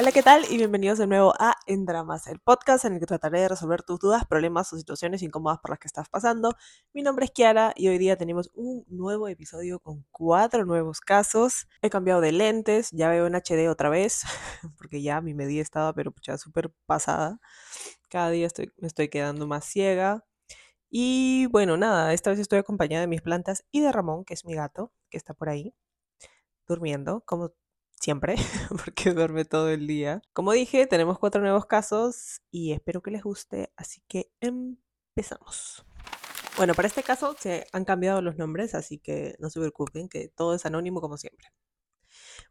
Hola, ¿qué tal? Y bienvenidos de nuevo a En Dramas, el podcast en el que trataré de resolver tus dudas, problemas o situaciones incómodas por las que estás pasando. Mi nombre es Kiara y hoy día tenemos un nuevo episodio con cuatro nuevos casos. He cambiado de lentes, ya veo en HD otra vez, porque ya mi medida estaba pero pucha súper pasada. Cada día me estoy quedando más ciega. Y bueno, nada, esta vez estoy acompañada de mis plantas y de Ramón, que es mi gato, que está por ahí, durmiendo, como siempre, porque duerme todo el día. Como dije, tenemos cuatro nuevos casos y espero que les guste, así que empezamos. Bueno, para este caso se han cambiado los nombres, así que no se preocupen, que todo es anónimo como siempre.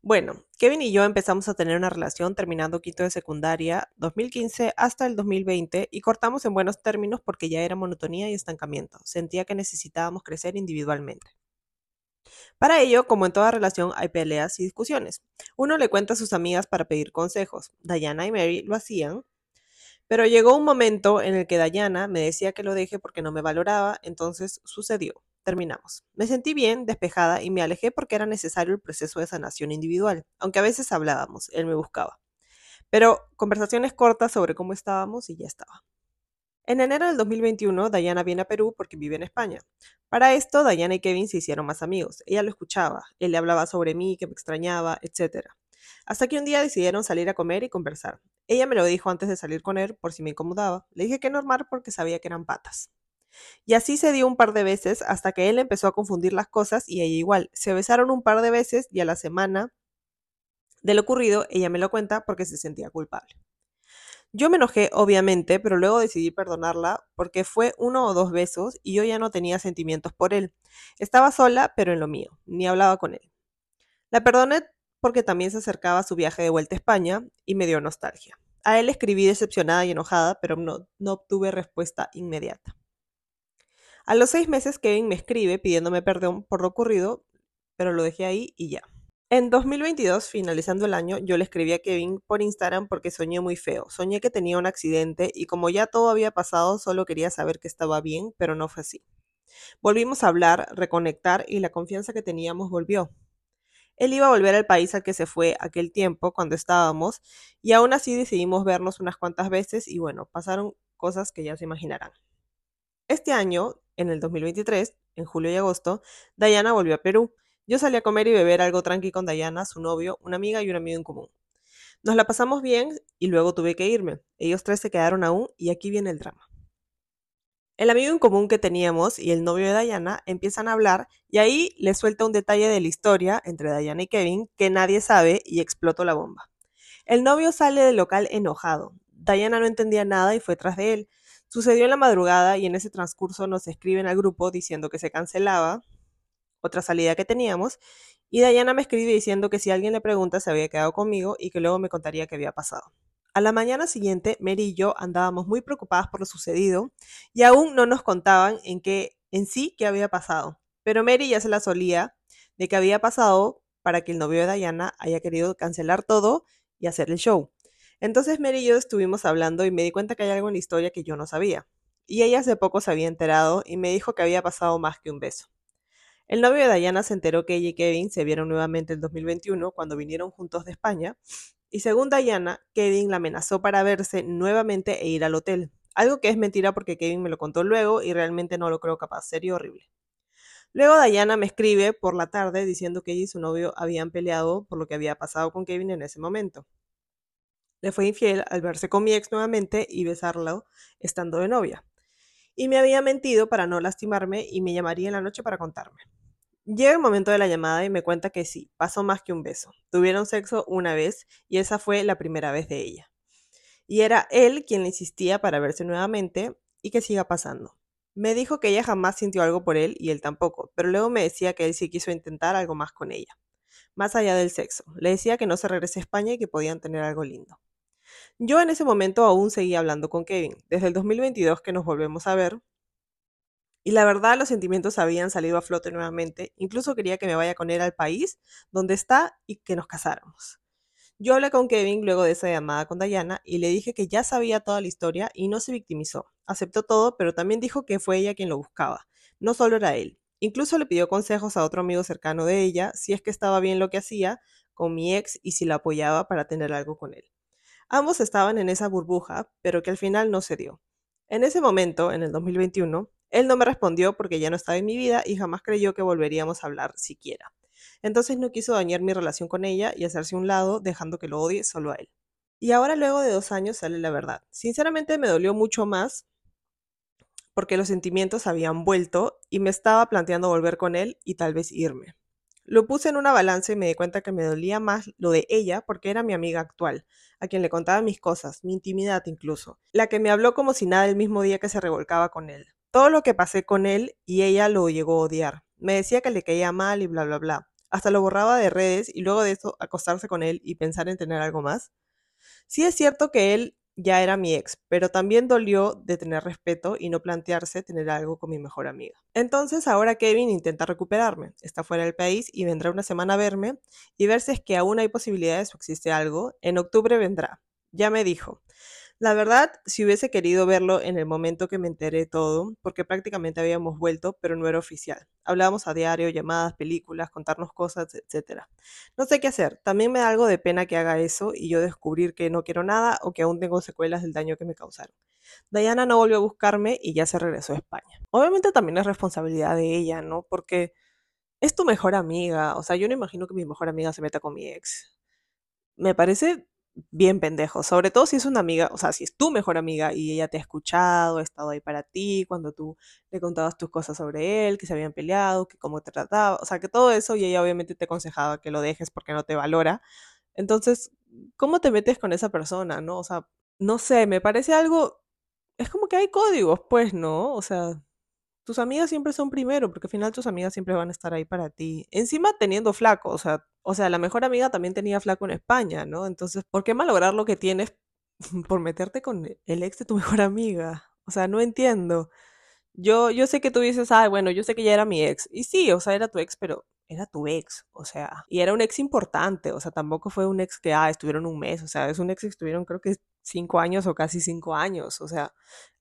Bueno, Kevin y yo empezamos a tener una relación terminando quinto de secundaria 2015 hasta el 2020 y cortamos en buenos términos porque ya era monotonía y estancamiento. Sentía que necesitábamos crecer individualmente. Para ello, como en toda relación, hay peleas y discusiones. Uno le cuenta a sus amigas para pedir consejos. Diana y Mary lo hacían, pero llegó un momento en el que Diana me decía que lo deje porque no me valoraba, entonces sucedió. Terminamos. Me sentí bien, despejada y me alejé porque era necesario el proceso de sanación individual, aunque a veces hablábamos, él me buscaba. Pero conversaciones cortas sobre cómo estábamos y ya estaba. En enero del 2021, Diana viene a Perú porque vive en España. Para esto, Diana y Kevin se hicieron más amigos. Ella lo escuchaba, él le hablaba sobre mí, que me extrañaba, etc. Hasta que un día decidieron salir a comer y conversar. Ella me lo dijo antes de salir con él por si me incomodaba. Le dije que normal porque sabía que eran patas. Y así se dio un par de veces hasta que él empezó a confundir las cosas y ella igual. Se besaron un par de veces y a la semana de lo ocurrido ella me lo cuenta porque se sentía culpable. Yo me enojé, obviamente, pero luego decidí perdonarla porque fue uno o dos besos y yo ya no tenía sentimientos por él. Estaba sola, pero en lo mío, ni hablaba con él. La perdoné porque también se acercaba a su viaje de vuelta a España y me dio nostalgia. A él escribí decepcionada y enojada, pero no, no obtuve respuesta inmediata. A los seis meses Kevin me escribe pidiéndome perdón por lo ocurrido, pero lo dejé ahí y ya. En 2022, finalizando el año, yo le escribí a Kevin por Instagram porque soñé muy feo. Soñé que tenía un accidente y como ya todo había pasado, solo quería saber que estaba bien, pero no fue así. Volvimos a hablar, reconectar y la confianza que teníamos volvió. Él iba a volver al país al que se fue aquel tiempo cuando estábamos y aún así decidimos vernos unas cuantas veces y bueno, pasaron cosas que ya se imaginarán. Este año, en el 2023, en julio y agosto, Diana volvió a Perú yo salí a comer y beber algo tranqui con Diana, su novio, una amiga y un amigo en común. Nos la pasamos bien y luego tuve que irme. Ellos tres se quedaron aún y aquí viene el drama. El amigo en común que teníamos y el novio de Diana empiezan a hablar y ahí le suelta un detalle de la historia entre Diana y Kevin que nadie sabe y explotó la bomba. El novio sale del local enojado. Diana no entendía nada y fue tras de él. Sucedió en la madrugada y en ese transcurso nos escriben al grupo diciendo que se cancelaba otra salida que teníamos, y Diana me escribe diciendo que si alguien le pregunta se había quedado conmigo y que luego me contaría qué había pasado. A la mañana siguiente, Mary y yo andábamos muy preocupadas por lo sucedido y aún no nos contaban en qué en sí qué había pasado. Pero Mary ya se la solía de que había pasado para que el novio de Diana haya querido cancelar todo y hacer el show. Entonces Mary y yo estuvimos hablando y me di cuenta que hay algo en la historia que yo no sabía. Y ella hace poco se había enterado y me dijo que había pasado más que un beso. El novio de Diana se enteró que ella y Kevin se vieron nuevamente en 2021 cuando vinieron juntos de España, y según Diana, Kevin la amenazó para verse nuevamente e ir al hotel. Algo que es mentira porque Kevin me lo contó luego y realmente no lo creo capaz, serio horrible. Luego Diana me escribe por la tarde diciendo que ella y su novio habían peleado por lo que había pasado con Kevin en ese momento. Le fue infiel al verse con mi ex nuevamente y besarlo estando de novia. Y me había mentido para no lastimarme y me llamaría en la noche para contarme. Llega el momento de la llamada y me cuenta que sí, pasó más que un beso. Tuvieron sexo una vez y esa fue la primera vez de ella. Y era él quien le insistía para verse nuevamente y que siga pasando. Me dijo que ella jamás sintió algo por él y él tampoco, pero luego me decía que él sí quiso intentar algo más con ella, más allá del sexo. Le decía que no se regrese a España y que podían tener algo lindo. Yo en ese momento aún seguía hablando con Kevin, desde el 2022 que nos volvemos a ver, y la verdad, los sentimientos habían salido a flote nuevamente. Incluso quería que me vaya con él al país donde está y que nos casáramos. Yo hablé con Kevin luego de esa llamada con Diana y le dije que ya sabía toda la historia y no se victimizó. Aceptó todo, pero también dijo que fue ella quien lo buscaba. No solo era él. Incluso le pidió consejos a otro amigo cercano de ella si es que estaba bien lo que hacía con mi ex y si la apoyaba para tener algo con él. Ambos estaban en esa burbuja, pero que al final no se dio. En ese momento, en el 2021, él no me respondió porque ya no estaba en mi vida y jamás creyó que volveríamos a hablar siquiera. Entonces no quiso dañar mi relación con ella y hacerse un lado, dejando que lo odie solo a él. Y ahora luego de dos años sale la verdad. Sinceramente me dolió mucho más porque los sentimientos habían vuelto y me estaba planteando volver con él y tal vez irme. Lo puse en una balanza y me di cuenta que me dolía más lo de ella porque era mi amiga actual, a quien le contaba mis cosas, mi intimidad incluso, la que me habló como si nada el mismo día que se revolcaba con él. Todo lo que pasé con él y ella lo llegó a odiar. Me decía que le caía mal y bla, bla, bla. Hasta lo borraba de redes y luego de eso acostarse con él y pensar en tener algo más. Sí es cierto que él ya era mi ex, pero también dolió de tener respeto y no plantearse tener algo con mi mejor amiga. Entonces ahora Kevin intenta recuperarme, está fuera del país y vendrá una semana a verme y ver si es que aún hay posibilidades o existe algo. En octubre vendrá. Ya me dijo, la verdad, si hubiese querido verlo en el momento que me enteré todo, porque prácticamente habíamos vuelto, pero no era oficial. Hablábamos a diario, llamadas, películas, contarnos cosas, etc. No sé qué hacer. También me da algo de pena que haga eso y yo descubrir que no quiero nada o que aún tengo secuelas del daño que me causaron. Diana no volvió a buscarme y ya se regresó a España. Obviamente también es responsabilidad de ella, ¿no? Porque es tu mejor amiga. O sea, yo no imagino que mi mejor amiga se meta con mi ex. Me parece bien pendejo, sobre todo si es una amiga, o sea, si es tu mejor amiga y ella te ha escuchado, ha estado ahí para ti, cuando tú le contabas tus cosas sobre él, que se habían peleado, que cómo te trataba, o sea, que todo eso y ella obviamente te aconsejaba que lo dejes porque no te valora. Entonces, ¿cómo te metes con esa persona, no? O sea, no sé, me parece algo, es como que hay códigos, pues, ¿no? O sea, tus amigas siempre son primero, porque al final tus amigas siempre van a estar ahí para ti. Encima teniendo flaco, o sea, o sea, la mejor amiga también tenía flaco en España, ¿no? Entonces, ¿por qué malograr lo que tienes por meterte con el ex de tu mejor amiga? O sea, no entiendo. Yo, yo sé que tú dices, ah, bueno, yo sé que ya era mi ex. Y sí, o sea, era tu ex, pero era tu ex, o sea, y era un ex importante, o sea, tampoco fue un ex que, ah, estuvieron un mes, o sea, es un ex que estuvieron creo que cinco años o casi cinco años, o sea,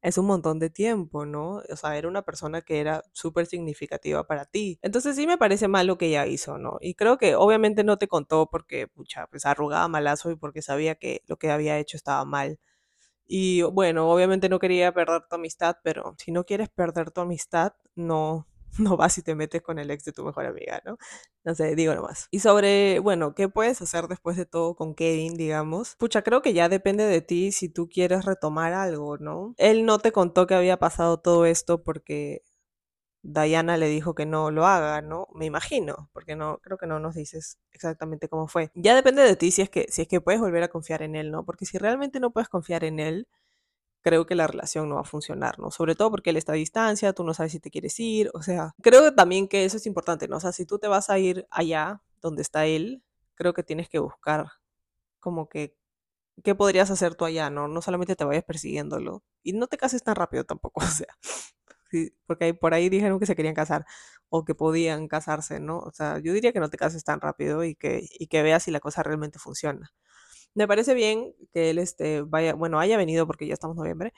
es un montón de tiempo, ¿no? O sea, era una persona que era súper significativa para ti. Entonces sí me parece mal lo que ella hizo, ¿no? Y creo que obviamente no te contó porque, pucha, pues arrugaba malazo y porque sabía que lo que había hecho estaba mal. Y bueno, obviamente no quería perder tu amistad, pero si no quieres perder tu amistad, no, no vas y te metes con el ex de tu mejor amiga, ¿no? No sé, digo nomás. Y sobre, bueno, ¿qué puedes hacer después de todo con Kevin, digamos? Pucha, creo que ya depende de ti si tú quieres retomar algo, ¿no? Él no te contó que había pasado todo esto porque Diana le dijo que no lo haga, ¿no? Me imagino, porque no creo que no nos dices exactamente cómo fue. Ya depende de ti si es que si es que puedes volver a confiar en él, ¿no? Porque si realmente no puedes confiar en él, creo que la relación no va a funcionar, ¿no? Sobre todo porque él está a distancia, tú no sabes si te quieres ir, o sea, creo también que eso es importante, ¿no? O sea, si tú te vas a ir allá donde está él, creo que tienes que buscar como que qué podrías hacer tú allá, ¿no? No solamente te vayas persiguiéndolo y no te cases tan rápido tampoco, o sea, sí, porque por ahí dijeron que se querían casar o que podían casarse, ¿no? O sea, yo diría que no te cases tan rápido y que, y que veas si la cosa realmente funciona. Me parece bien que él este, vaya, bueno, haya venido porque ya estamos en noviembre.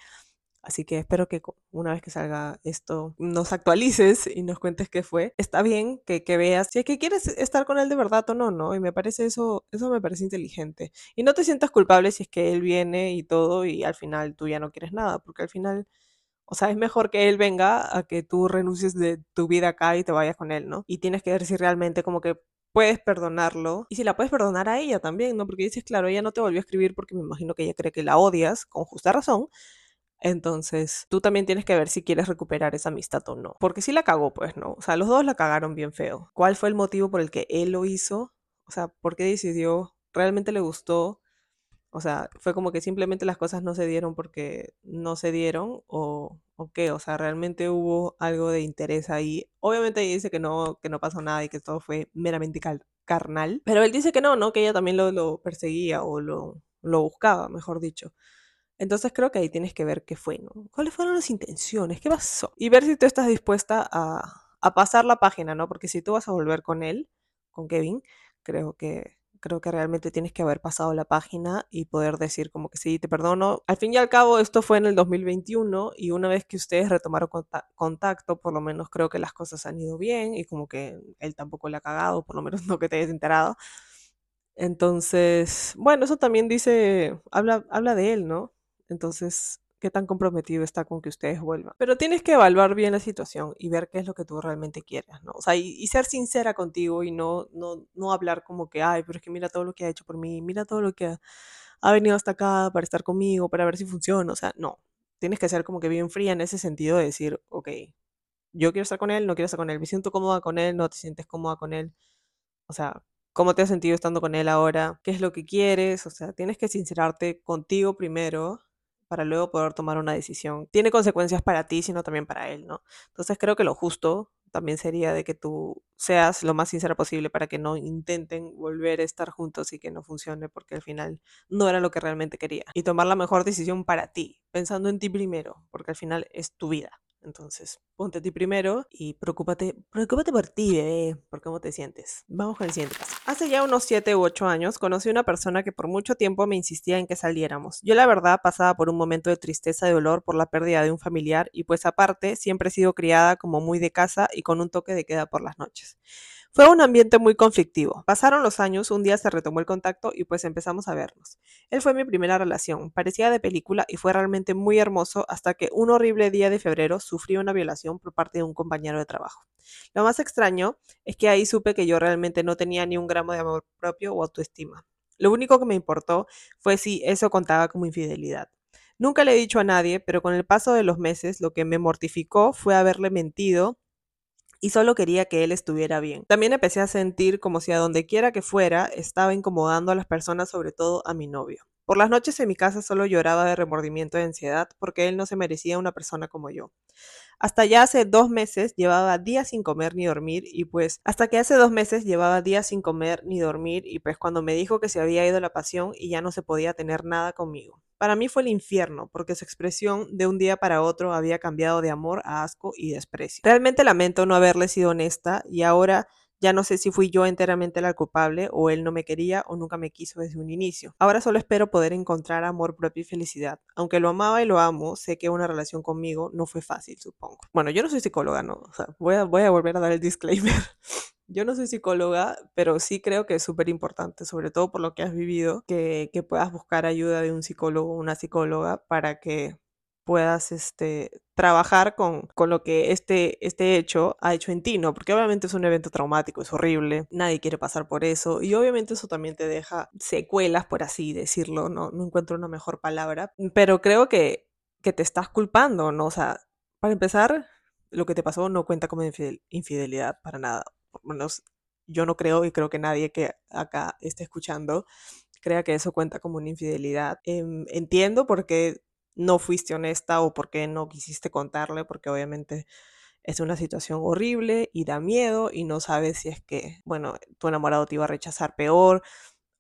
Así que espero que una vez que salga esto nos actualices y nos cuentes qué fue. Está bien que, que, veas si es que quieres estar con él de verdad o no, ¿no? Y me parece eso, eso me parece inteligente. Y no te sientas culpable si es que él viene y todo y al final tú ya no quieres nada, porque al final, o sea, es mejor que él venga a que tú renuncies de tu vida acá y te vayas con él, ¿no? Y tienes que ver si realmente como que puedes perdonarlo y si la puedes perdonar a ella también, ¿no? Porque dices, claro, ella no te volvió a escribir porque me imagino que ella cree que la odias, con justa razón. Entonces, tú también tienes que ver si quieres recuperar esa amistad o no. Porque si la cagó, pues no. O sea, los dos la cagaron bien feo. ¿Cuál fue el motivo por el que él lo hizo? O sea, ¿por qué decidió? ¿Realmente le gustó? O sea, fue como que simplemente las cosas no se dieron porque no se dieron o, qué, o sea, realmente hubo algo de interés ahí. Obviamente dice que no, que no pasó nada y que todo fue meramente carnal, pero él dice que no, ¿no? Que ella también lo, lo perseguía o lo, lo buscaba, mejor dicho. Entonces creo que ahí tienes que ver qué fue, ¿no? ¿Cuáles fueron las intenciones? ¿Qué pasó? Y ver si tú estás dispuesta a, a pasar la página, ¿no? Porque si tú vas a volver con él, con Kevin, creo que creo que realmente tienes que haber pasado la página y poder decir como que sí, te perdono. Al fin y al cabo, esto fue en el 2021 y una vez que ustedes retomaron contacto, por lo menos creo que las cosas han ido bien y como que él tampoco le ha cagado, por lo menos no que te hayas enterado. Entonces, bueno, eso también dice, habla, habla de él, ¿no? Entonces, qué tan comprometido está con que ustedes vuelvan. Pero tienes que evaluar bien la situación y ver qué es lo que tú realmente quieres, ¿no? O sea, y, ser sincera contigo y no, no, no hablar como que, ay, pero es que mira todo lo que ha hecho por mí, mira todo lo que ha, ha venido hasta acá para estar conmigo, para ver si funciona. O sea, no. Tienes que ser como que bien fría en ese sentido de decir, ok, yo quiero estar con él, no quiero estar con él, me siento cómoda con él, no te sientes cómoda con él. O sea, ¿cómo te has sentido estando con él ahora? ¿Qué es lo que quieres? O sea, tienes que sincerarte contigo primero para luego poder tomar una decisión. Tiene consecuencias para ti, sino también para él, ¿no? Entonces creo que lo justo también sería de que tú seas lo más sincera posible para que no intenten volver a estar juntos y que no funcione porque al final no era lo que realmente quería. Y tomar la mejor decisión para ti, pensando en ti primero, porque al final es tu vida. Entonces, ponte a ti primero y preocúpate, preocúpate por ti, bebé, por cómo te sientes. Vamos con el siguiente caso. Hace ya unos 7 u 8 años conocí una persona que por mucho tiempo me insistía en que saliéramos. Yo la verdad pasaba por un momento de tristeza y dolor por la pérdida de un familiar y pues aparte siempre he sido criada como muy de casa y con un toque de queda por las noches. Fue un ambiente muy conflictivo. Pasaron los años, un día se retomó el contacto y pues empezamos a vernos. Él fue mi primera relación, parecía de película y fue realmente muy hermoso hasta que un horrible día de febrero sufrí una violación por parte de un compañero de trabajo. Lo más extraño es que ahí supe que yo realmente no tenía ni un gramo de amor propio o autoestima. Lo único que me importó fue si eso contaba como infidelidad. Nunca le he dicho a nadie, pero con el paso de los meses lo que me mortificó fue haberle mentido y solo quería que él estuviera bien. También empecé a sentir como si a donde quiera que fuera estaba incomodando a las personas, sobre todo a mi novio. Por las noches en mi casa solo lloraba de remordimiento y ansiedad porque él no se merecía una persona como yo. Hasta ya hace dos meses llevaba días sin comer ni dormir y pues hasta que hace dos meses llevaba días sin comer ni dormir y pues cuando me dijo que se había ido la pasión y ya no se podía tener nada conmigo. Para mí fue el infierno, porque su expresión de un día para otro había cambiado de amor a asco y desprecio. Realmente lamento no haberle sido honesta y ahora ya no sé si fui yo enteramente la culpable o él no me quería o nunca me quiso desde un inicio. Ahora solo espero poder encontrar amor propio y felicidad. Aunque lo amaba y lo amo, sé que una relación conmigo no fue fácil, supongo. Bueno, yo no soy psicóloga, ¿no? O sea, voy a, voy a volver a dar el disclaimer. Yo no soy psicóloga, pero sí creo que es súper importante, sobre todo por lo que has vivido, que, que puedas buscar ayuda de un psicólogo o una psicóloga para que puedas este, trabajar con, con lo que este, este hecho ha hecho en ti, ¿no? Porque obviamente es un evento traumático, es horrible, nadie quiere pasar por eso y obviamente eso también te deja secuelas, por así decirlo, no, no encuentro una mejor palabra, pero creo que, que te estás culpando, ¿no? O sea, para empezar, lo que te pasó no cuenta como infidel- infidelidad para nada, por menos yo no creo y creo que nadie que acá esté escuchando crea que eso cuenta como una infidelidad. Em, entiendo por qué no fuiste honesta o por qué no quisiste contarle, porque obviamente es una situación horrible y da miedo y no sabes si es que, bueno, tu enamorado te iba a rechazar peor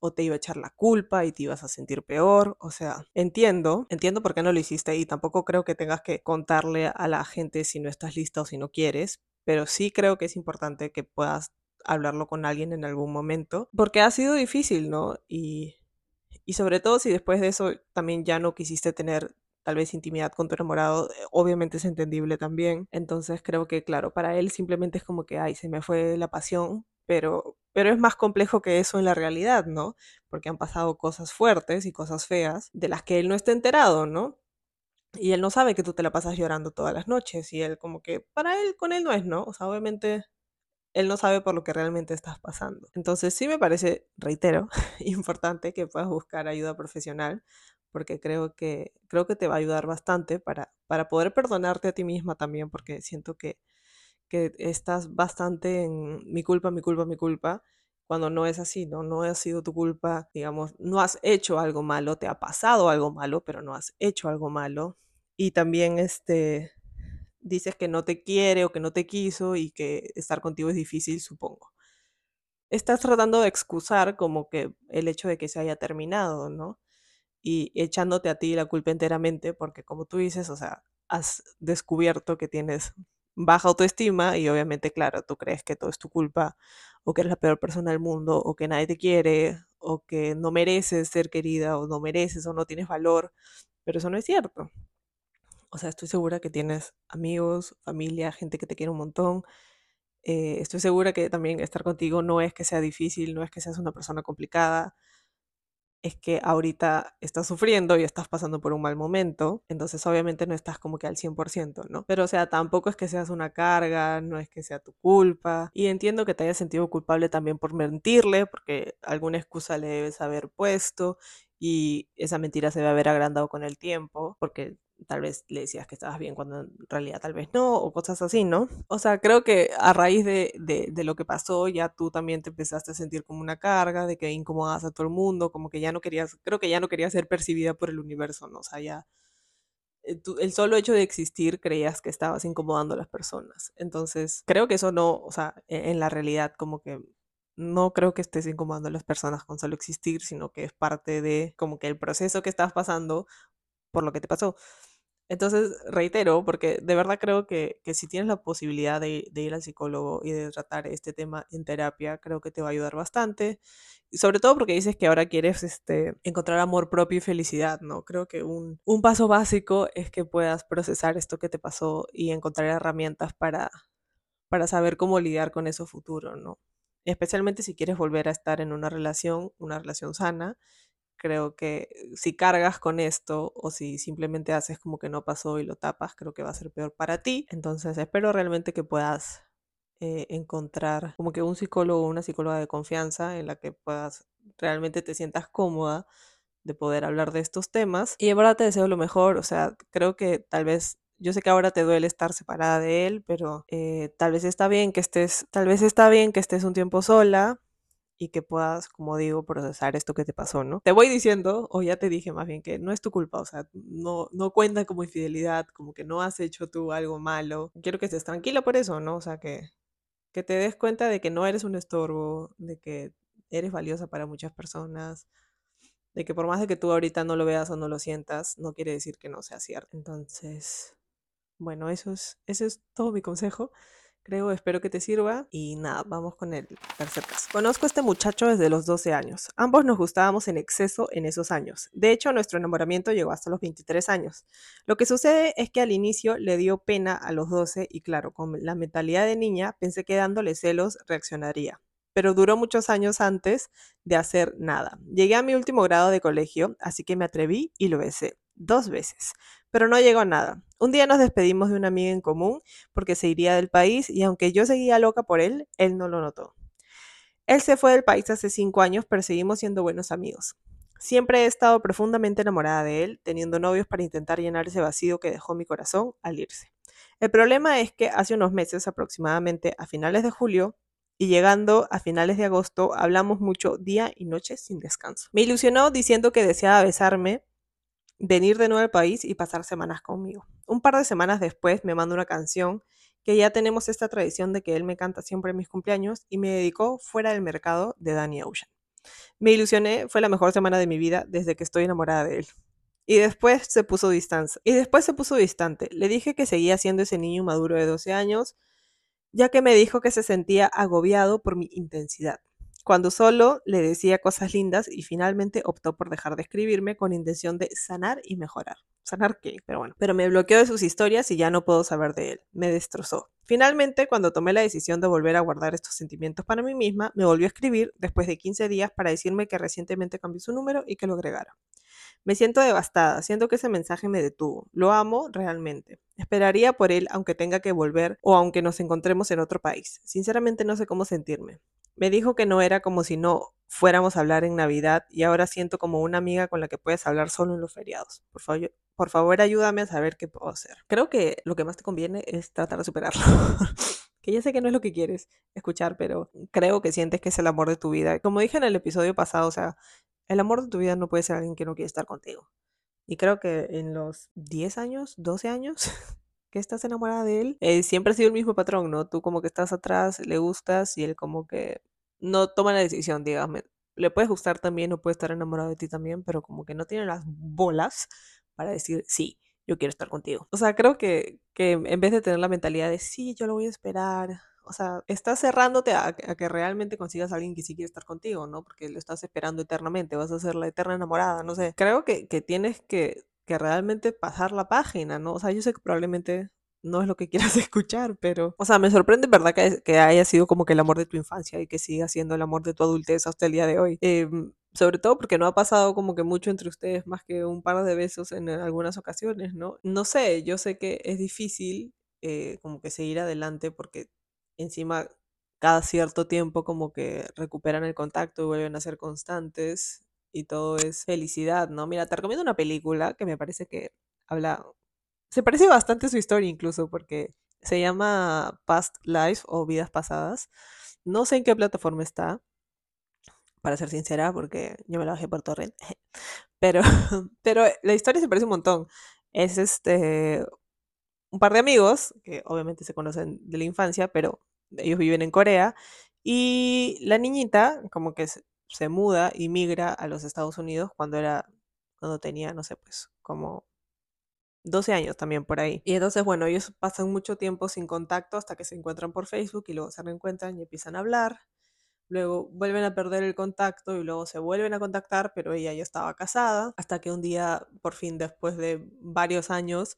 o te iba a echar la culpa y te ibas a sentir peor. O sea, entiendo, entiendo por qué no lo hiciste y tampoco creo que tengas que contarle a la gente si no estás lista o si no quieres, pero sí creo que es importante que puedas hablarlo con alguien en algún momento, porque ha sido difícil, ¿no? Y, y sobre todo si después de eso también ya no quisiste tener tal vez intimidad con tu enamorado, eh, obviamente es entendible también. Entonces creo que, claro, para él simplemente es como que, ay, se me fue la pasión, pero, pero es más complejo que eso en la realidad, ¿no? Porque han pasado cosas fuertes y cosas feas de las que él no está enterado, ¿no? Y él no sabe que tú te la pasas llorando todas las noches y él como que, para él, con él no es, ¿no? O sea, obviamente él no sabe por lo que realmente estás pasando. Entonces sí me parece, reitero, importante que puedas buscar ayuda profesional porque creo que, creo que te va a ayudar bastante para, para poder perdonarte a ti misma también, porque siento que, que estás bastante en mi culpa, mi culpa, mi culpa, cuando no es así, ¿no? No ha sido tu culpa, digamos, no has hecho algo malo, te ha pasado algo malo, pero no has hecho algo malo. Y también este, dices que no te quiere o que no te quiso y que estar contigo es difícil, supongo. Estás tratando de excusar como que el hecho de que se haya terminado, ¿no? Y echándote a ti la culpa enteramente porque como tú dices, o sea, has descubierto que tienes baja autoestima y obviamente, claro, tú crees que todo es tu culpa o que eres la peor persona del mundo o que nadie te quiere o que no mereces ser querida o no mereces o no tienes valor, pero eso no es cierto. O sea, estoy segura que tienes amigos, familia, gente que te quiere un montón Eh, estoy segura que también estar contigo no es que sea difícil, no es que seas una persona complicada, es que ahorita estás sufriendo y estás pasando por un mal momento, entonces obviamente no estás como que al 100%, ¿no? Pero o sea, tampoco es que seas una carga, no es que sea tu culpa. Y entiendo que te hayas sentido culpable también por mentirle, porque alguna excusa le debes haber puesto y esa mentira se debe haber agrandado con el tiempo, porque tal vez le decías que estabas bien cuando en realidad tal vez no, o cosas así, ¿no? O sea, creo que a raíz de, de, lo que pasó, ya tú también te empezaste a sentir como una carga, de que incomodabas a todo el mundo, como que ya no querías, creo que ya no querías ser percibida por el universo, ¿no? O sea, ya eh, el solo hecho de existir creías que estabas incomodando a las personas. Entonces, creo que eso no, o sea, e- en la realidad como que no creo que estés incomodando a las personas con solo existir, sino que es parte de como que el proceso que estás pasando por lo que te pasó. Entonces, reitero, porque de verdad creo que, que si tienes la posibilidad de, de ir al psicólogo y de tratar este tema en terapia, creo que te va a ayudar bastante. Y sobre todo porque dices que ahora quieres este, encontrar amor propio y felicidad, ¿no? Creo que un, un paso básico es que puedas procesar esto que te pasó y encontrar herramientas para, para saber cómo lidiar con eso futuro, ¿no? Especialmente si quieres volver a estar en una relación, una relación sana Creo que si cargas con esto o si simplemente haces como que no pasó y lo tapas, creo que va a ser peor para ti. Entonces espero realmente que puedas eh, encontrar como que un psicólogo o una psicóloga de confianza en la que puedas realmente te sientas cómoda de poder hablar de estos temas. Y en verdad te deseo lo mejor, o sea, creo que tal vez... Yo sé que ahora te duele estar separada de él, pero eh, tal vez está bien que estés, tal vez está bien que estés un tiempo sola, y que puedas, como digo, procesar esto que te pasó, ¿no? Te voy diciendo, o ya te dije más bien, que no es tu culpa, o sea, no, no cuenta como infidelidad, como que no has hecho tú algo malo. Quiero que estés tranquila por eso, ¿no? O sea, que, que te des cuenta de que no eres un estorbo, de que eres valiosa para muchas personas, de que por más de que tú ahorita no lo veas o no lo sientas, no quiere decir que no sea cierto. Entonces, bueno, eso es, ese es todo mi consejo. Creo, espero que te sirva. Y nada, vamos con el tercer caso. Conozco a este muchacho desde los 12 años. Ambos nos gustábamos en exceso en esos años. De hecho, nuestro enamoramiento llegó hasta los 23 años. Lo que sucede es que al inicio le dio pena a los 12 y claro, con la mentalidad de niña pensé que dándole celos reaccionaría. Pero duró muchos años antes de hacer nada. Llegué a mi último grado de colegio, así que me atreví y lo besé. Dos veces. Pero no llegó a nada. Un día nos despedimos de una amiga en común porque se iría del país y aunque yo seguía loca por él, él no lo notó. Él se fue del país hace cinco años, pero seguimos siendo buenos amigos. Siempre he estado profundamente enamorada de él, teniendo novios para intentar llenar ese vacío que dejó mi corazón al irse. El problema es que hace unos meses, aproximadamente a finales de julio, y llegando a finales de agosto, hablamos mucho día y noche sin descanso. Me ilusionó diciendo que deseaba besarme, venir de nuevo al país y pasar semanas conmigo. Un par de semanas después me mandó una canción que ya tenemos esta tradición de que él me canta siempre en mis cumpleaños y me dedicó Fuera del Mercado de Danny Ocean. Me ilusioné, fue la mejor semana de mi vida desde que estoy enamorada de él. Y después se puso distante. Y después se puso distante. Le dije que seguía siendo ese niño maduro de 12 años, ya que me dijo que se sentía agobiado por mi intensidad. Cuando solo le decía cosas lindas y finalmente optó por dejar de escribirme con intención de sanar y mejorar. ¿Sanar qué? Pero bueno. Pero me bloqueó de sus historias y ya no puedo saber de él. Me destrozó. Finalmente, cuando tomé la decisión de volver a guardar estos sentimientos para mí misma, me volvió a escribir después de 15 días para decirme que recientemente cambió su número y que lo agregara. Me siento devastada, siento que ese mensaje me detuvo. Lo amo realmente. Esperaría por él aunque tenga que volver o aunque nos encontremos en otro país. Sinceramente no sé cómo sentirme. Me dijo que no era como si no fuéramos a hablar en Navidad y ahora siento como una amiga con la que puedes hablar solo en los feriados. Por favor, por favor ayúdame a saber qué puedo hacer. Creo que lo que más te conviene es tratar de superarlo. que ya sé que no es lo que quieres escuchar, pero creo que sientes que es el amor de tu vida. Como dije en el episodio pasado, o sea, el amor de tu vida no puede ser alguien que no quiere estar contigo. Y creo que en los 10 años, 12 años que estás enamorada de él, eh, siempre ha sido el mismo patrón, ¿no? Tú como que estás atrás, le gustas y él como que no toma la decisión, digamos. Le puedes gustar también o puede estar enamorado de ti también, pero como que no tiene las bolas para decir, sí, yo quiero estar contigo. O sea, creo que, que en vez de tener la mentalidad de, sí, yo lo voy a esperar, o sea, estás cerrándote a, a, que realmente consigas a alguien que sí quiere estar contigo, ¿no? Porque lo estás esperando eternamente, vas a ser la eterna enamorada, no sé. Creo que, que tienes que, que realmente pasar la página, ¿no? O sea, yo sé que probablemente no es lo que quieras escuchar, pero, o sea, me sorprende, ¿verdad? Que, que haya sido como que el amor de tu infancia y que siga siendo el amor de tu adultez hasta el día de hoy. Em, sobre todo porque no ha pasado como que mucho entre ustedes más que un par de besos en algunas ocasiones, ¿no? No sé, yo sé que es difícil eh, como que seguir adelante porque encima cada cierto tiempo como que recuperan el contacto y vuelven a ser constantes y todo es felicidad, ¿no? Mira, te recomiendo una película que me parece que habla, se parece bastante su historia incluso porque se llama Past Life o Vidas Pasadas. No sé en qué plataforma está, para ser sincera, porque yo me la bajé por torrent. Pero, pero la historia se parece un montón. Es este un par de amigos, que obviamente se conocen de la infancia, pero ellos viven en Corea, y la niñita como que se, muda y migra a los Estados Unidos cuando era, cuando tenía, no sé, pues como 12 años también por ahí. Y entonces, bueno, ellos pasan mucho tiempo sin contacto hasta que se encuentran por Facebook y luego se reencuentran y empiezan a hablar. Luego vuelven a perder el contacto y luego se vuelven a contactar, pero ella ya estaba casada, hasta que un día, por fin, después de varios años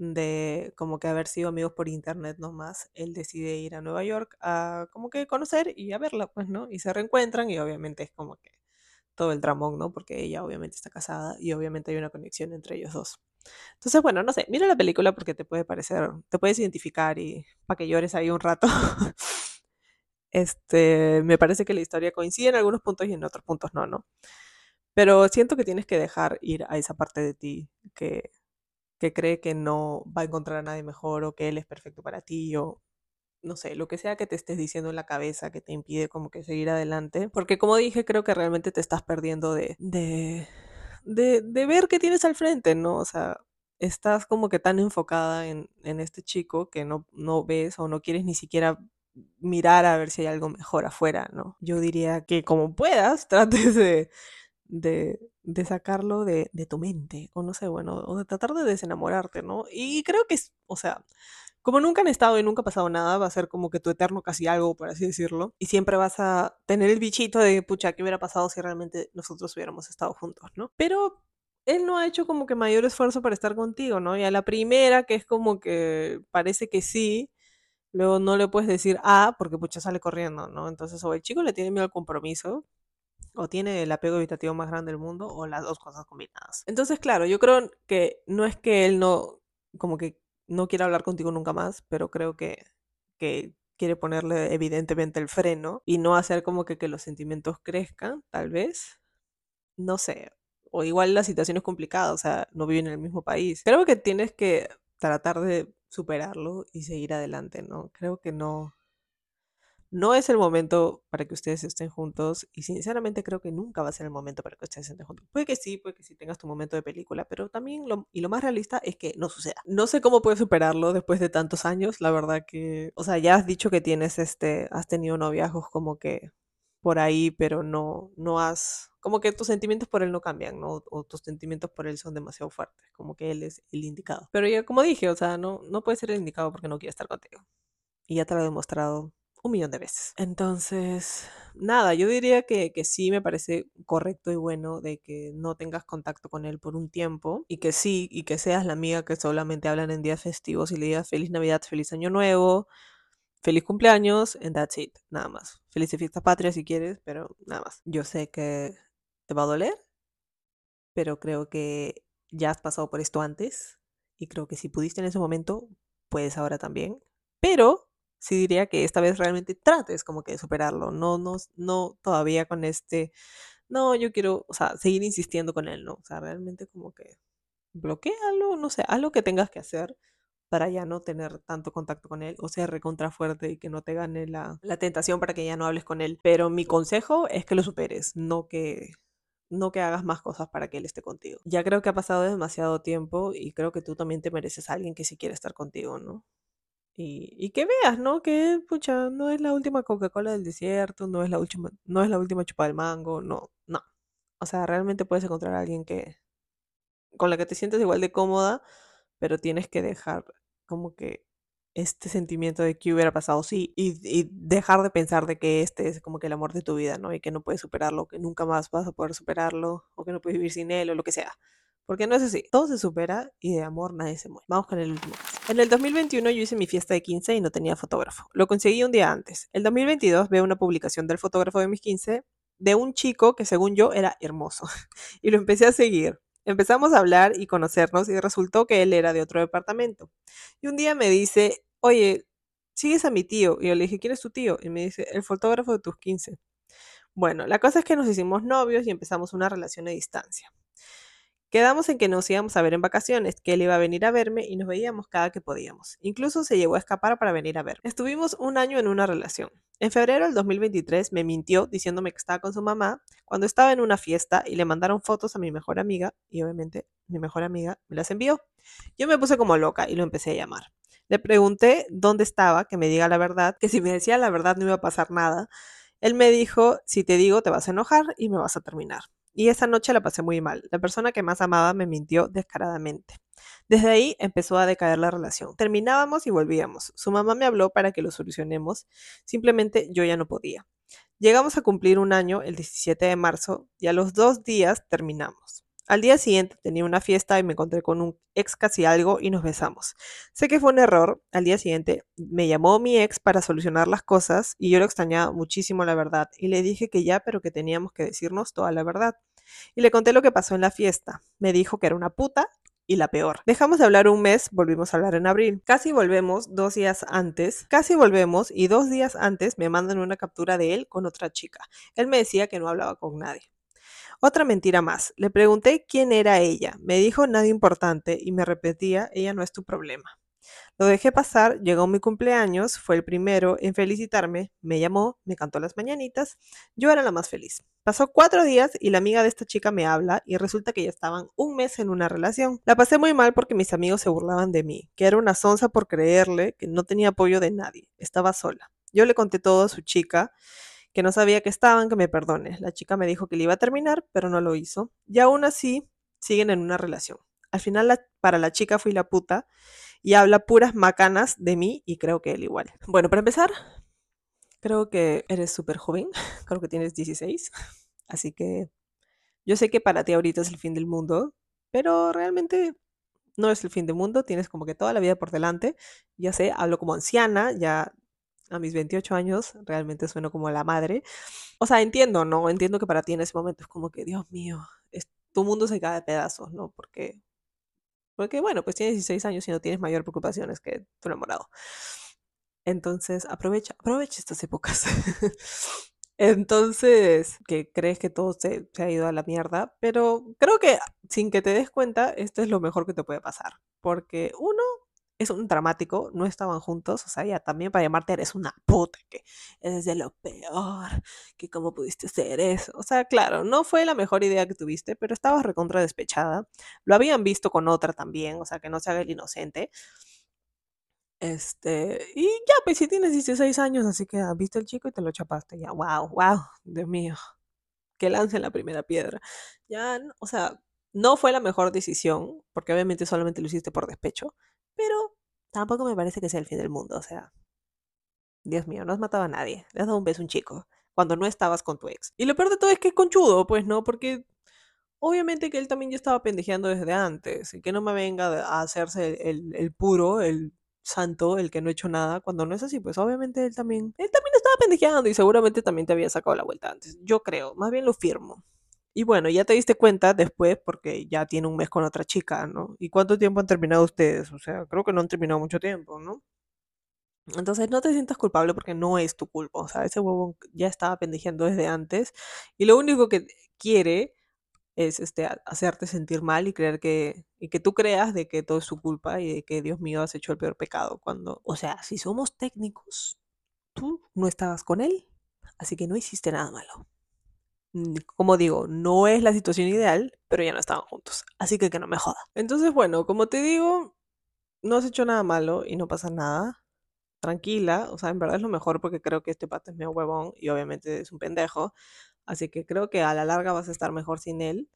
de como que haber sido amigos por internet nomás, él decide ir a Nueva York a como que conocer y a verla, pues, ¿no? Y se reencuentran y obviamente es como que todo el dramón, ¿no? Porque ella obviamente está casada y obviamente hay una conexión entre ellos dos. Entonces, bueno, no sé, mira la película porque te puede parecer, te puedes identificar y para que llores ahí un rato. Este, me parece que la historia coincide en algunos puntos y en otros puntos no, ¿no? Pero siento que tienes que dejar ir a esa parte de ti que, que cree que no va a encontrar a nadie mejor o que él es perfecto para ti o no sé, lo que sea que te estés diciendo en la cabeza que te impide como que seguir adelante. Porque como dije, creo que realmente te estás perdiendo de, de, de, de ver qué tienes al frente, ¿no? O sea, estás como que tan enfocada en, en este chico que no, no ves o no quieres ni siquiera mirar a ver si hay algo mejor afuera, ¿no? Yo diría que como puedas, trates de, de, de sacarlo de, de, tu mente, o no sé, bueno, o de tratar de desenamorarte, ¿no? Y creo que es, o sea, como nunca han estado y nunca ha pasado nada, va a ser como que tu eterno casi algo, por así decirlo, y siempre vas a tener el bichito de, pucha, ¿qué hubiera pasado si realmente nosotros hubiéramos estado juntos, ¿no? Pero él no ha hecho como que mayor esfuerzo para estar contigo, ¿no? Y a la primera, que es como que parece que sí, luego no le puedes decir ah, porque pucha sale corriendo, ¿no? Entonces, o el chico le tiene miedo al compromiso, o tiene el apego evitativo más grande del mundo, o las dos cosas combinadas. Entonces, claro, yo creo que no es que él no, como que no quiera hablar contigo nunca más, pero creo que, que quiere ponerle evidentemente el freno y no hacer como que, que los sentimientos crezcan, tal vez. No sé, o igual la situación es complicada, o sea, no viven en el mismo país. Creo que tienes que tratar de superarlo y seguir adelante, ¿no? Creo que no, no es el momento para que ustedes estén juntos y sinceramente creo que nunca va a ser el momento para que ustedes estén juntos. Puede que sí, puede que sí tengas tu momento de película, pero también lo, y lo más realista es que no suceda. No sé cómo puedes superarlo después de tantos años, la verdad que, o sea, ya has dicho que tienes este, has tenido noviazgos como que por ahí, pero no, no has, como que tus sentimientos por él no cambian, ¿no? O tus sentimientos por él son demasiado fuertes, como que él es el indicado. Pero ya, como dije, o sea, no, no puede ser el indicado porque no quiere estar contigo. Y ya te lo he demostrado un millón de veces. Entonces, nada, yo diría que, que, sí me parece correcto y bueno de que no tengas contacto con él por un tiempo y que sí, y que seas la amiga que solamente hablan en días festivos y le digas feliz Navidad, feliz Año Nuevo, feliz cumpleaños, and that's it, nada más. Feliz fiesta patria si quieres, pero nada más. Yo sé que te va a doler, pero creo que ya has pasado por esto antes y creo que si pudiste en ese momento, puedes ahora también. Pero sí diría que esta vez realmente trates como que de superarlo, no, no, no todavía con este, no, yo quiero, o sea, seguir insistiendo con él, ¿no? O sea, realmente como que bloquealo, no sé, algo que tengas que hacer para ya no tener tanto contacto con él o sea recontra fuerte y que no te gane la, la tentación para que ya no hables con él. Pero mi consejo es que lo superes, no que no que hagas más cosas para que él esté contigo. Ya creo que ha pasado demasiado tiempo y creo que tú también te mereces a alguien que sí quiere estar contigo, ¿no? Y, y que veas, ¿no? Que, pucha, no es la última Coca-Cola del desierto, no es la última, no es la última chupa del mango, no, no. O sea, realmente puedes encontrar a alguien que, con la que te sientes igual de cómoda, pero tienes que dejar como que este sentimiento de que hubiera pasado sí y, y, dejar de pensar de que este es como que el amor de tu vida, ¿no? Y que no puedes superarlo, que nunca más vas a poder superarlo o que no puedes vivir sin él o lo que sea Porque no es así. Todo se supera y de amor nadie se muere. Vamos con el último En el 2021 yo hice mi fiesta de 15 y no tenía fotógrafo. Lo conseguí un día antes. El 2022 veo una publicación del fotógrafo de mis 15 de un chico que según yo era hermoso. y lo empecé a seguir. Empezamos a hablar y conocernos y resultó que él era de otro departamento. Y un día me dice, oye, sigues a mi tío. Y yo le dije, ¿quién es tu tío? Y me dice, el fotógrafo de tus 15. Bueno, la cosa es que nos hicimos novios y empezamos una relación a distancia. Quedamos en que nos íbamos a ver en vacaciones, que él iba a venir a verme y nos veíamos cada que podíamos. Incluso se llegó a escapar para venir a verme. Estuvimos un año en una relación. En febrero del 2023 me mintió diciéndome que estaba con su mamá cuando estaba en una fiesta y le mandaron fotos a mi mejor amiga y obviamente mi mejor amiga me las envió. Yo me puse como loca y lo empecé a llamar. Le pregunté dónde estaba, que me diga la verdad, que si me decía la verdad no iba a pasar nada. Él me dijo, si te digo te vas a enojar y me vas a terminar. Y esa noche la pasé muy mal. La persona que más amaba me mintió descaradamente. Desde ahí empezó a decaer la relación. Terminábamos y volvíamos. Su mamá me habló para que lo solucionemos. Simplemente yo ya no podía. Llegamos a cumplir un año el 17 de marzo y a los dos días terminamos. Al día siguiente tenía una fiesta y me encontré con un ex casi algo y nos besamos. Sé que fue un error. Al día siguiente me llamó mi ex para solucionar las cosas y yo lo extrañaba muchísimo la verdad y le dije que ya, pero que teníamos que decirnos toda la verdad. Y le conté lo que pasó en la fiesta. Me dijo que era una puta y la peor. Dejamos de hablar un mes, volvimos a hablar en abril. Casi volvemos dos días antes, casi volvemos y dos días antes me mandan una captura de él con otra chica. Él me decía que no hablaba con nadie. Otra mentira más. Le pregunté quién era ella. Me dijo nada importante y me repetía, ella no es tu problema. Lo dejé pasar, llegó mi cumpleaños, fue el primero en felicitarme, me llamó, me cantó las mañanitas, yo era la más feliz. Pasó cuatro días y la amiga de esta chica me habla y resulta que ya estaban un mes en una relación. La pasé muy mal porque mis amigos se burlaban de mí, que era una sonza por creerle, que no tenía apoyo de nadie, estaba sola. Yo le conté todo a su chica que no sabía que estaban, que me perdone. La chica me dijo que le iba a terminar, pero no lo hizo. Y aún así, siguen en una relación. Al final, para la chica fui la puta y habla puras macanas de mí y creo que él igual. Bueno, para empezar, creo que eres súper joven, creo que tienes 16, así que yo sé que para ti ahorita es el fin del mundo, pero realmente no es el fin del mundo, tienes como que toda la vida por delante. Ya sé, hablo como anciana, ya a mis 28 años, realmente sueno como la madre. O sea, entiendo, ¿no? Entiendo que para ti en ese momento es como que, Dios mío, es, tu mundo se cae de pedazos, ¿no? Porque, porque, bueno, pues tienes 16 años y no tienes mayor preocupaciones que tu enamorado. Entonces, aprovecha, aprovecha estas épocas. Entonces, que crees que todo se, se, ha ido a la mierda, pero creo que sin que te des cuenta, esto es lo mejor que te puede pasar. Porque uno, es un dramático, no estaban juntos, o sea, ya también para llamarte eres una puta, que eres de lo peor, que cómo pudiste hacer eso. O sea, claro, no fue la mejor idea que tuviste, pero estabas recontra despechada. Lo habían visto con otra también, o sea, que no se haga el inocente. Este, y ya, pues si tienes 16 años, así que has visto el chico y te lo chapaste, ya, wow, wow, Dios mío, que lance la primera piedra. Ya, o sea, no fue la mejor decisión, porque obviamente solamente lo hiciste por despecho, pero tampoco me parece que sea el fin del mundo, o sea, Dios mío, no has matado a nadie, le has dado un beso a un chico cuando no estabas con tu ex. Y lo peor de todo es que es conchudo, pues, ¿no? Porque obviamente que él también ya estaba pendejeando desde antes, y que no me venga a hacerse el, el, puro, el santo, el que no ha hecho nada, cuando no es así, pues obviamente él también, él también estaba pendejeando y seguramente también te había sacado la vuelta antes, yo creo, más bien lo firmo. Y bueno, ya te diste cuenta después porque ya tiene un mes con otra chica, ¿no? ¿Y cuánto tiempo han terminado ustedes? O sea, creo que no han terminado mucho tiempo, ¿no? Entonces no te sientas culpable porque no es tu culpa. O sea, ese huevo ya estaba pendejeando desde antes y lo único que quiere es este, hacerte sentir mal y creer que, y que tú creas de que todo es su culpa y de que Dios mío has hecho el peor pecado. Cuando, o sea, si somos técnicos, tú no estabas con él, así que no hiciste nada malo. Mm, como digo, no es la situación ideal, pero ya no estaban juntos. Así que que no me joda. Entonces, bueno, como te digo, no has hecho nada malo y no pasa nada. Tranquila, o sea, en verdad es lo mejor porque creo que este pato es medio huevón y obviamente es un pendejo. Así que creo que a la larga vas a estar mejor sin él.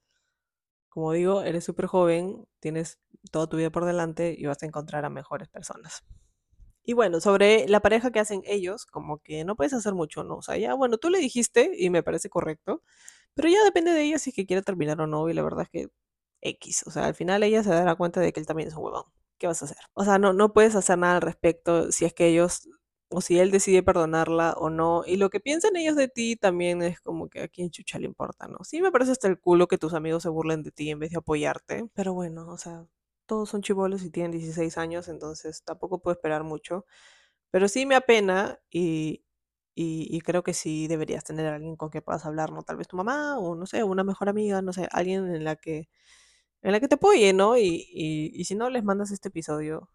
Como digo, eres súper joven, tienes toda tu vida por delante y vas a encontrar a mejores personas. Y bueno, sobre la pareja que hacen ellos, como que no puedes hacer mucho, ¿no? O sea, ya, bueno, tú le dijiste y me parece correcto, pero ya depende de ella si es que quiere terminar o no, y la verdad es que X. O sea, al final ella se dará cuenta de que él también es un huevón. ¿Qué vas a hacer? O sea, no, no puedes hacer nada al respecto si es que ellos o si él decide perdonarla o no. Y lo que piensan ellos de ti también es como que a quién chucha le importa, ¿no? Sí me parece hasta el culo que tus amigos se burlen de ti en vez de apoyarte, pero bueno, o sea, todos son chivolos y tienen 16 años, entonces tampoco puedo esperar mucho. Pero sí me apena y, y, creo que sí deberías tener alguien con que puedas hablar, ¿no? Tal vez tu mamá o no sé, una mejor amiga, no sé, alguien en la que, en la que te apoye, ¿no? Y, y, y si no, les mandas este episodio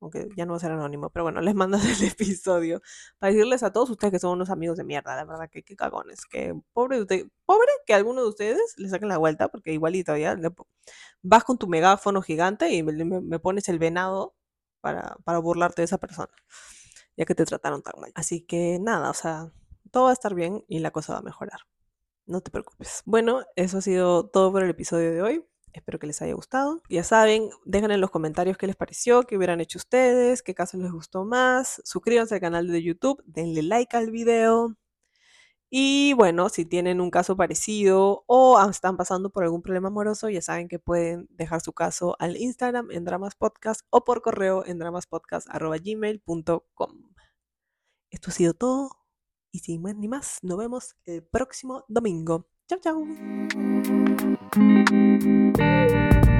aunque ya no va a ser anónimo, pero bueno, les mandas el episodio para decirles a todos ustedes que son unos amigos de mierda, la verdad, que qué cagones, que pobre, usted, pobre que alguno de ustedes le saquen la vuelta, porque igual y todavía le, vas con tu megáfono gigante y me, me, me pones el venado para, para burlarte de esa persona, ya que te trataron tan mal. Así que nada, o sea, todo va a estar bien y la cosa va a mejorar. No te preocupes. Bueno, eso ha sido todo por el episodio de hoy. Espero que les haya gustado. Ya saben, dejen en los comentarios qué les pareció, qué hubieran hecho ustedes, qué caso les gustó más. Suscríbanse al canal de YouTube, denle like al video. Y bueno, si tienen un caso parecido o están pasando por algún problema amoroso, ya saben que pueden dejar su caso al Instagram en Dramas Podcast o por correo en dramaspodcast.gmail.com. Esto ha sido todo. Y sin más ni más, nos vemos el próximo domingo. Chao, chao. Thank you.